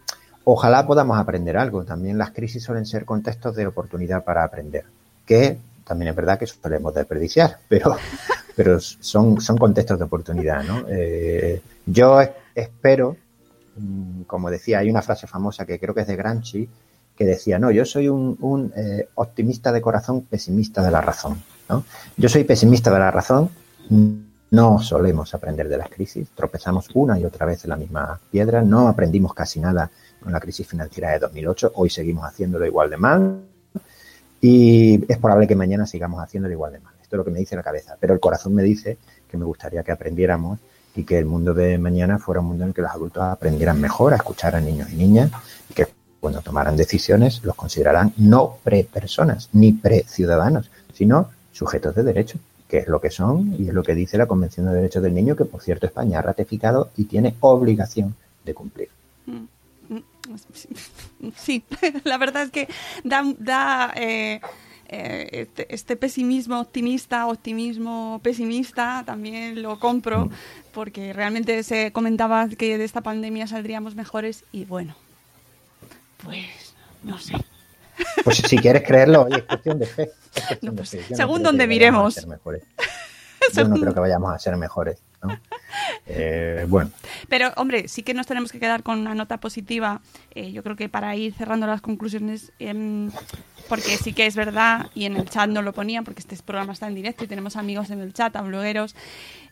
Ojalá podamos aprender algo. También las crisis suelen ser contextos de oportunidad para aprender. Que también es verdad que solemos desperdiciar, *laughs* pero, pero son, son contextos de oportunidad, ¿no? Eh, yo espero, mm, como decía, hay una frase famosa que creo que es de Gramsci, que decía, no, yo soy un, eh, optimista de corazón, pesimista de la razón, ¿no? Yo soy pesimista de la razón, no solemos aprender de las crisis, tropezamos una y otra vez en la misma piedra, no aprendimos casi nada con la crisis financiera de 2008, hoy seguimos haciéndolo igual de mal, y es probable que mañana sigamos haciéndolo igual de mal. Esto es lo que me dice la cabeza. Pero el corazón me dice que me gustaría que aprendiéramos y que el mundo de mañana fuera un mundo en el que los adultos aprendieran mejor a escuchar a niños y niñas y que cuando tomaran decisiones los considerarán no pre-personas ni pre-ciudadanos, sino sujetos de derecho, que es lo que son y es lo que dice la Convención de Derechos del Niño, que por cierto España ha ratificado y tiene obligación de cumplir. Mm. Sí, *laughs* la verdad es que da, da eh, eh, este, este, pesimismo optimista, optimismo pesimista, también lo compro, porque realmente se comentaba que de esta pandemia saldríamos mejores y bueno, pues no sé. Pues si quieres creerlo, oye, es cuestión de fe. *laughs* Cuestión no, pues, de fe. según no donde miremos. *laughs* Yo no creo que vayamos a ser mejores. ¿no? Eh, bueno. Pero, hombre, sí que nos tenemos que quedar con una nota positiva. Eh, yo creo que para ir cerrando las conclusiones, eh, porque sí que es verdad, y en el chat no lo ponían, porque este programa está en directo y tenemos amigos en el chat, a blogueros.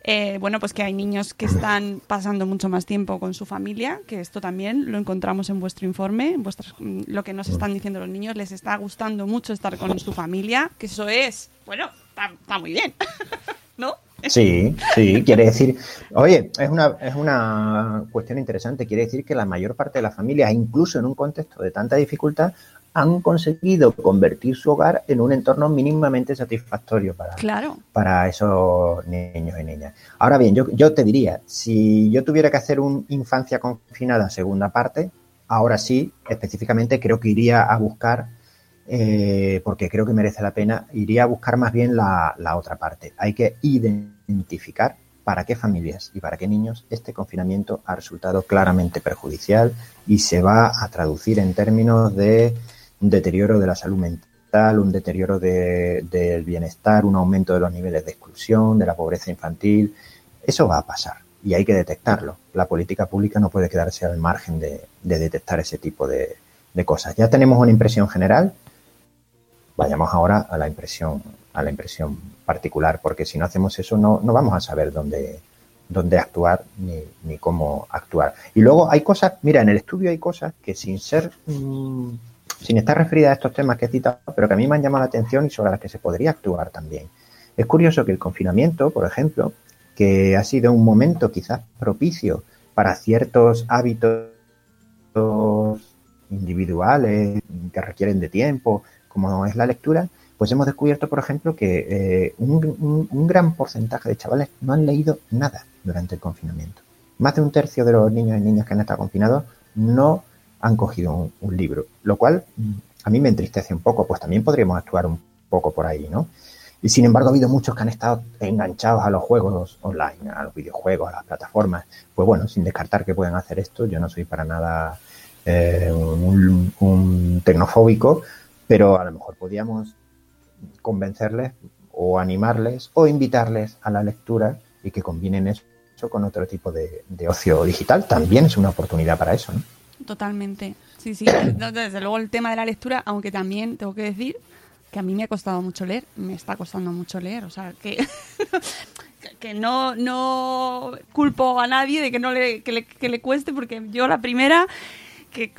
Eh, bueno, pues que hay niños que están pasando mucho más tiempo con su familia, que esto también lo encontramos en vuestro informe, en vuestras, lo que nos están diciendo los niños, les está gustando mucho estar con su familia, que eso es, bueno, está, está muy bien, *laughs* ¿no? Sí, sí, quiere decir, oye, es una, es una cuestión interesante, quiere decir que la mayor parte de las familias, incluso en un contexto de tanta dificultad, han conseguido convertir su hogar en un entorno mínimamente satisfactorio para, claro. para esos niños y niñas. Ahora bien, yo, yo te diría, si yo tuviera que hacer un infancia confinada segunda parte, ahora sí, específicamente creo que iría a buscar eh, porque creo que merece la pena, iría a buscar más bien la, la, otra parte. Hay que identificar para qué familias y para qué niños este confinamiento ha resultado claramente perjudicial y se va a traducir en términos de un deterioro de la salud mental, un deterioro del bienestar, un aumento de los niveles de exclusión, de la pobreza infantil. Eso va a pasar y hay que detectarlo. La política pública no puede quedarse al margen de, detectar ese tipo de, de cosas. Ya tenemos una impresión general, vayamos ahora a la impresión a la impresión particular, porque si no hacemos eso no, no vamos a saber dónde, dónde actuar ni, ni, cómo actuar. Y luego hay cosas, mira, en el estudio hay cosas que sin ser, mmm, sin estar referidas a estos temas que he citado, pero que a mí me han llamado la atención y sobre las que se podría actuar también. Es curioso que el confinamiento, por ejemplo, que ha sido un momento quizás propicio para ciertos hábitos individuales que requieren de tiempo, como es la lectura, pues hemos descubierto, por ejemplo, que eh, un, gran porcentaje de chavales no han leído nada durante el confinamiento. Más de un tercio de los niños y niñas que han estado confinados no han cogido un, un libro, lo cual mm, a mí me entristece un poco, pues también podríamos actuar un poco por ahí, ¿no? Y sin embargo ha habido muchos que han estado enganchados a los juegos online, a los videojuegos, a las plataformas. Pues bueno, sin descartar que pueden hacer esto, yo no soy para nada eh, un, un, tecnofóbico, pero a lo mejor podíamos convencerles o animarles o invitarles a la lectura y que combinen eso con otro tipo de, ocio digital. También es una oportunidad para eso, ¿no? Totalmente. Sí, sí. Desde luego el tema de la lectura, aunque también tengo que decir que a mí me ha costado mucho leer, me está costando mucho leer, o sea, que, *laughs* que no, no culpo a nadie de que no le, que le, que le cueste, porque yo la primera, que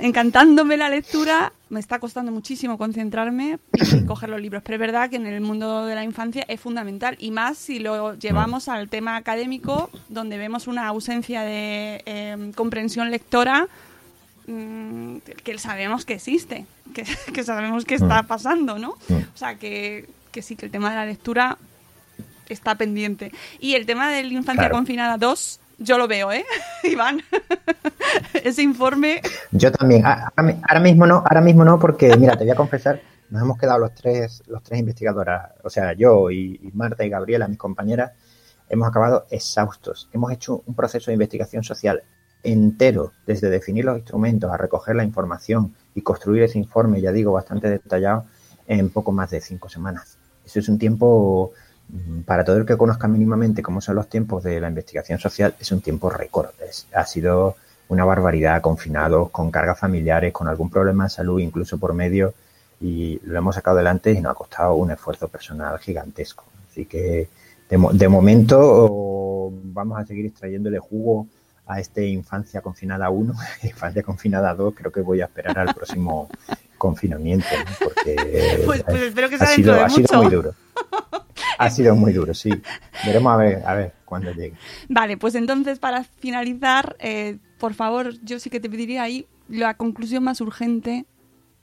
encantándome la lectura, me está costando muchísimo concentrarme y *coughs* coger los libros, pero es verdad que en el mundo de la infancia es fundamental, y más si lo llevamos al tema académico, donde vemos una ausencia de eh, comprensión lectora que sabemos que existe, *laughs* que, que sabemos que está pasando, ¿no? O sea, que, que, sí, que el tema de la lectura está pendiente. Y el tema de la infancia claro. confinada 2, yo lo veo, ¿eh? *laughs* Iván, ese informe... Yo también. Ahora mismo no, ahora mismo no, porque, mira, te voy a confesar, nos hemos quedado los tres, los tres investigadoras, o sea, yo y, y Marta y Gabriela, mis compañeras, hemos acabado exhaustos. Hemos hecho un proceso de investigación social entero, desde definir los instrumentos a recoger la información y construir ese informe, ya digo, bastante detallado, en poco más de cinco semanas. Eso es un tiempo, para todo el que conozca mínimamente cómo son los tiempos de la investigación social, es un tiempo récord. Ha sido una barbaridad, confinados, con cargas familiares, con algún problema de salud, incluso por medio, y lo hemos sacado adelante y nos ha costado un esfuerzo personal gigantesco. Así que, de, de momento, vamos a seguir extrayéndole jugo a este Infancia Confinada 1, *laughs* Infancia Confinada 2, creo que voy a esperar al próximo *laughs* confinamiento, ¿no? porque pues, pues espero que ha, sido, ha sido muy duro. *laughs* Ha sido muy duro, sí. Veremos a ver, a ver cuándo llegue. Vale, pues entonces para finalizar, eh, por favor, yo sí que te pediría ahí la conclusión más urgente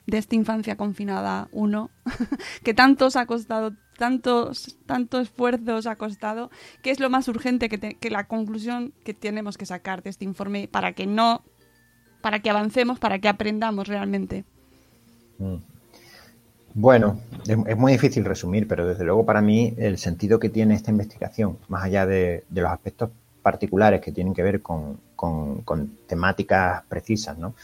de esta infancia confinada 1, *laughs* que tanto os ha costado tantos, tanto esfuerzo os ha costado, ¿qué es lo más urgente que, te, que la conclusión que tenemos que sacar de este informe para que no, para que avancemos, para que aprendamos realmente? Bueno, es muy difícil resumir, pero desde luego para mí el sentido que tiene esta investigación, más allá de los aspectos particulares que tienen que ver con, con, con temáticas precisas, ¿no?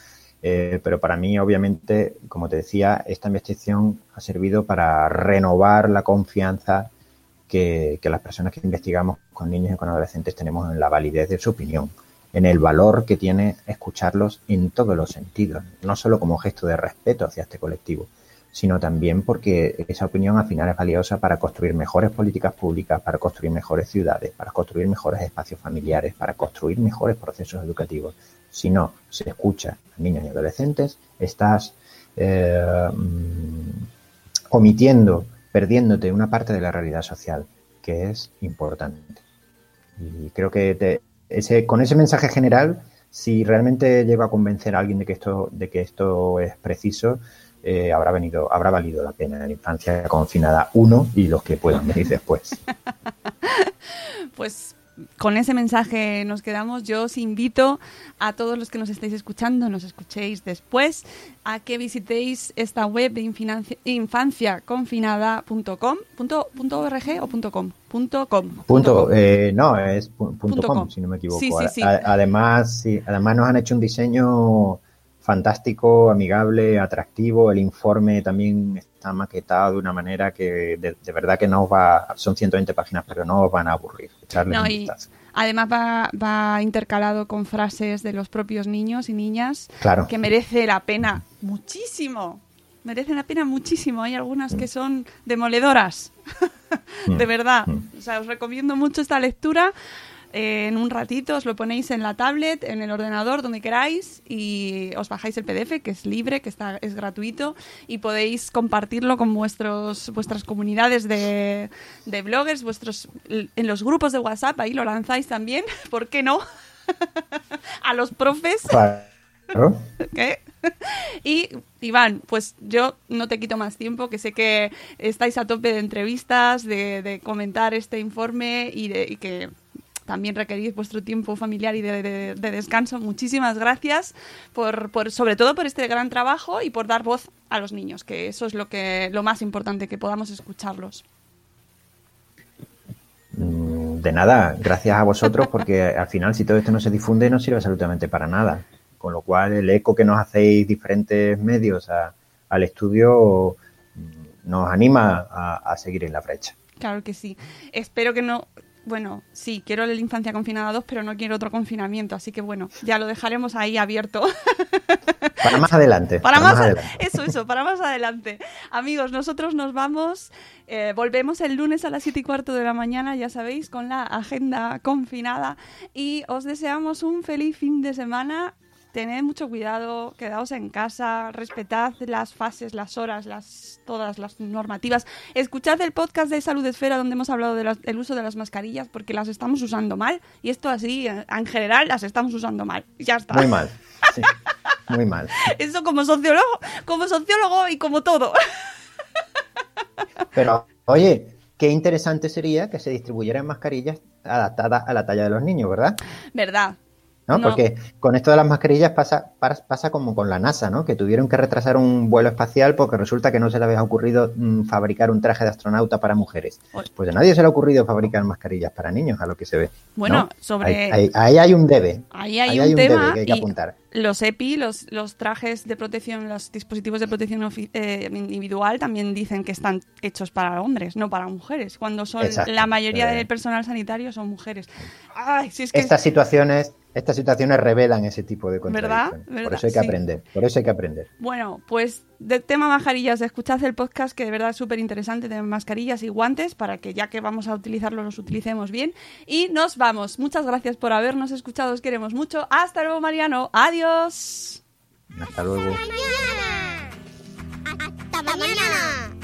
Eh, pero para mí, obviamente, como te decía, esta investigación ha servido para renovar la confianza que, que, las personas que investigamos con niños y con adolescentes tenemos en la validez de su opinión, en el valor que tiene escucharlos en todos los sentidos, no solo como gesto de respeto hacia este colectivo, sino también porque esa opinión al final es valiosa para construir mejores políticas públicas, para construir mejores ciudades, para construir mejores espacios familiares, para construir mejores procesos educativos si no se escucha a niños y adolescentes, estás eh, omitiendo, perdiéndote una parte de la realidad social que es importante. Y creo que te, ese, con ese mensaje general, si realmente llego a convencer a alguien de que esto, de que esto es preciso, eh, habrá venido, habrá valido la pena la infancia confinada uno y los que puedan venir después. *laughs* pues con ese mensaje nos quedamos. Yo os invito a todos los que nos estéis escuchando, nos escuchéis después, a que visitéis esta web de infanciaconfinada.com. Punto, punto .org o punto .com? Punto .com. Punto, eh, no, es pu- punto Punto com, com. si no me equivoco. Sí, sí, sí. A- además, sí, además nos han hecho un diseño fantástico, amigable, atractivo. El informe también está maquetado de una manera que de, de verdad que no os va, son 120 páginas, pero no os van a aburrir. No, un y vistazo. además va, va intercalado con frases de los propios niños y niñas Claro. que merece la pena muchísimo. Merecen la pena muchísimo. Hay algunas que son demoledoras. *laughs* de verdad. O sea, os recomiendo mucho esta lectura. Eh, en un ratito os lo ponéis en la tablet, en el ordenador, donde queráis, y os bajáis el PDF, que es libre, que está, es gratuito, y podéis compartirlo con vuestros, vuestras comunidades de, de bloggers, vuestros, en los grupos de WhatsApp, ahí lo lanzáis también, *laughs* ¿por qué no? *laughs* A los profes. Claro. *laughs* ¿Qué? Y Iván, pues yo no te quito más tiempo, que sé que estáis a tope de entrevistas, de, de comentar este informe y, de, y que también requerís vuestro tiempo familiar y de, de- de descanso. Muchísimas gracias por, por, sobre todo por este gran trabajo y por dar voz a los niños, que eso es lo que lo más importante, que podamos escucharlos. Mm, De nada, gracias a vosotros, porque *laughs* al final, si todo esto no se difunde, no sirve absolutamente para nada. Con lo cual, el eco que nos hacéis diferentes medios a- al estudio mm, nos anima a, a seguir en la brecha. Claro que sí. Espero que no. Bueno, sí, quiero la infancia confinada 2, pero no quiero otro confinamiento. Así que bueno, ya lo dejaremos ahí abierto. *laughs* Para más adelante. Para más, adelante. eso, eso, para más adelante. Amigos, nosotros nos vamos, eh, volvemos el lunes a las 7 y cuarto de la mañana, ya sabéis, con la agenda confinada y os deseamos un feliz fin de semana. Tened mucho cuidado, quedaos en casa, respetad las fases, las horas, las todas las normativas. Escuchad el podcast de Salud Esfera donde hemos hablado del uso de las mascarillas porque las estamos usando mal y esto así, en en general, las estamos usando mal. Ya está. Muy mal. sí, muy mal. *laughs* Eso como sociólogo, como sociólogo y como todo. Pero, oye, qué interesante sería que se distribuyeran mascarillas adaptadas a la talla de los niños, ¿verdad? ¿Verdad? ¿No? No. Porque con esto de las mascarillas pasa, pasa, como con la NASA, ¿no? Que tuvieron que retrasar un vuelo espacial porque resulta que no se les había ocurrido mm, fabricar un traje de astronauta para mujeres. Pues a nadie se le ha ocurrido fabricar mascarillas para niños, a lo que se ve. Bueno, ¿no? sobre- Ahí, ahí- ahí hay un debe. Ahí hay Ahí un tema debe que hay que y apuntar. los EPI, los, los trajes de protección, los dispositivos de protección eh, individual también dicen que están hechos para hombres, no para mujeres, cuando son Exacto. la mayoría Eh. del personal sanitario son mujeres. Ay, si es que Estas situaciones, estas situaciones revelan ese tipo de ¿Verdad? contradicciones. ¿Verdad? Por eso hay que Sí. aprender. Por eso hay que aprender. Bueno, pues de tema mascarillas, escuchad el podcast que de verdad es súper interesante de mascarillas y guantes para que ya que vamos a utilizarlos los utilicemos bien. Y nos vamos. Muchas gracias por habernos escuchado, os queremos mucho. Hasta luego, Mariano. Adiós. Hasta luego. Hasta mañana.